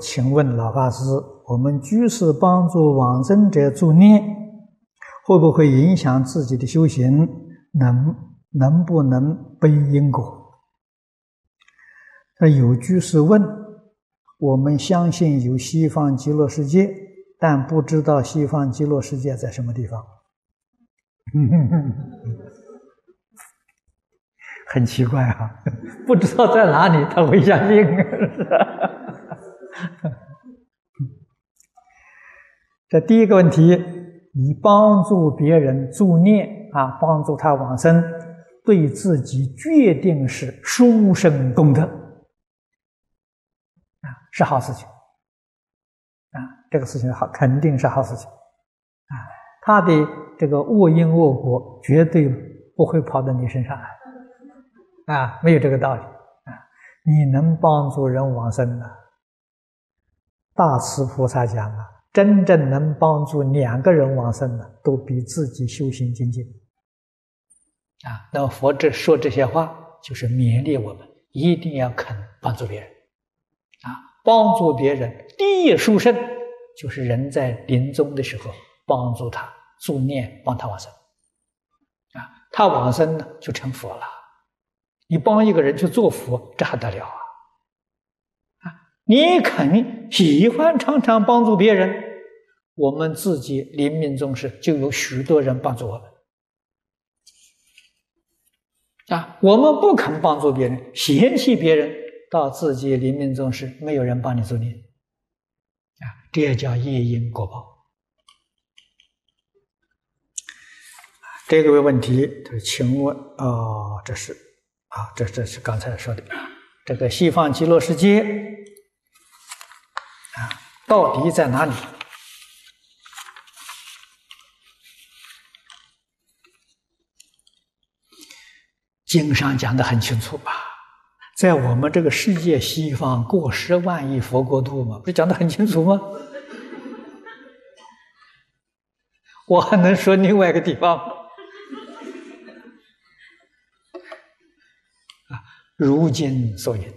请问老法师，我们居士帮助往生者助念，会不会影响自己的修行？能能不能背因果？那有居士问：我们相信有西方极乐世界，但不知道西方极乐世界在什么地方。很奇怪啊，不知道在哪里，他会相信。这第一个问题，你帮助别人助念啊，帮助他往生，对自己决定是殊胜功德啊，是好事情啊，这个事情好，肯定是好事情啊。他的这个恶因恶果绝对不会跑到你身上来啊，没有这个道理啊。你能帮助人往生呢？大慈菩萨讲啊，真正能帮助两个人往生的，都比自己修行精进。啊，那么佛这说这些话，就是勉励我们一定要肯帮助别人。啊，帮助别人第一殊胜，就是人在临终的时候帮助他助念，帮他往生。啊，他往生呢，就成佛了。你帮一个人去做佛，这还得了啊？你肯喜欢常常帮助别人，我们自己临命终时就有许多人帮助我们啊。我们不肯帮助别人，嫌弃别人，到自己临命终时没有人帮你助念啊，这也叫业因果报。这个问题，他说：“请问，哦，这是啊，这这是刚才说的这个西方极乐世界。”到底在哪里？经上讲的很清楚吧？在我们这个世界西方过十万亿佛国度嘛，不是讲的很清楚吗？我还能说另外一个地方吗？啊，如今所言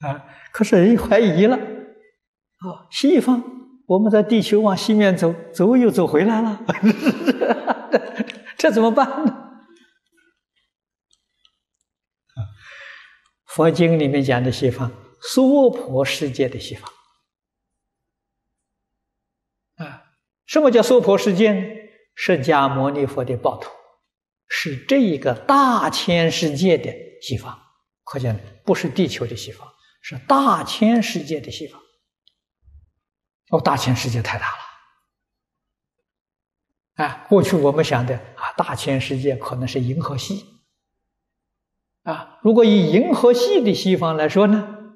啊，可是人怀疑了。啊，西方，我们在地球往西面走，走又走回来了，这怎么办呢？佛经里面讲的西方，娑婆世界的西方，啊，什么叫娑婆世界呢？释迦牟尼佛的报土，是这一个大千世界的西方，可见不是地球的西方，是大千世界的西方。哦，大千世界太大了，啊，过去我们想的啊，大千世界可能是银河系，啊，如果以银河系的西方来说呢，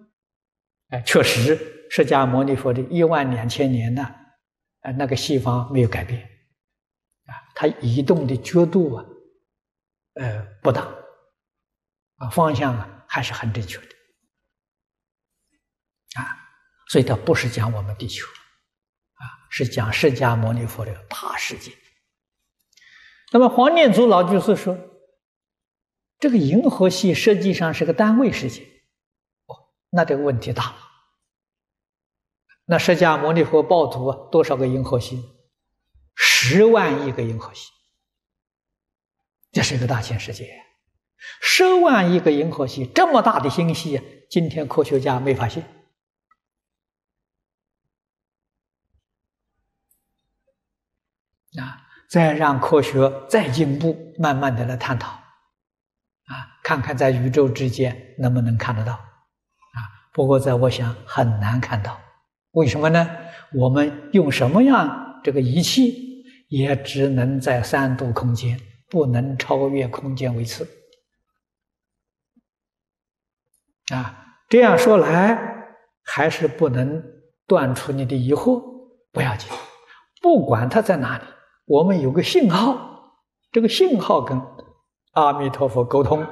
哎，确实，释迦牟尼佛的一万两千年呢，啊，那个西方没有改变，啊，它移动的角度啊，呃，不大，啊，方向啊还是很正确的，啊，所以它不是讲我们地球。是讲释迦牟尼佛的大世界。那么黄念祖老居士说，这个银河系实际上是个单位世界。哦，那这个问题大了。那释迦牟尼佛报土多少个银河系？十万亿个银河系，这是一个大千世界。十万亿个银河系，这么大的星系，今天科学家没发现。啊，再让科学再进步，慢慢的来探讨，啊，看看在宇宙之间能不能看得到，啊，不过在我想很难看到，为什么呢？我们用什么样这个仪器，也只能在三度空间，不能超越空间维次。啊，这样说来，还是不能断除你的疑惑，不要紧，不管它在哪里。我们有个信号，这个信号跟阿弥陀佛沟通，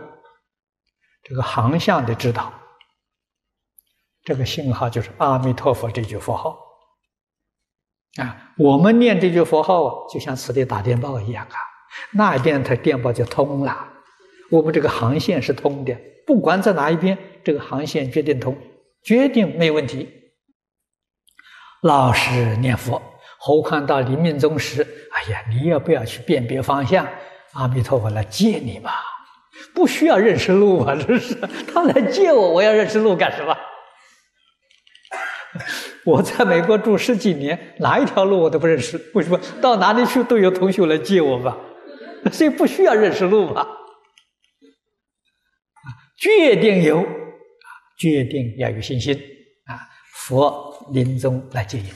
这个航向的指导，这个信号就是阿弥陀佛这句佛号啊。我们念这句佛号啊，就像此地打电报一样啊，那一边它电报就通了。我们这个航线是通的，不管在哪一边，这个航线决定通，决定没问题老实念佛。何况到临命终时，哎呀，你要不要去辨别方向？阿弥陀佛来接你吧，不需要认识路啊，这是他来接我，我要认识路干什么？我在美国住十几年，哪一条路我都不认识，为什么？到哪里去都有同学来接我吧，所以不需要认识路啊。决定有啊，决定要有信心啊！佛临终来接引。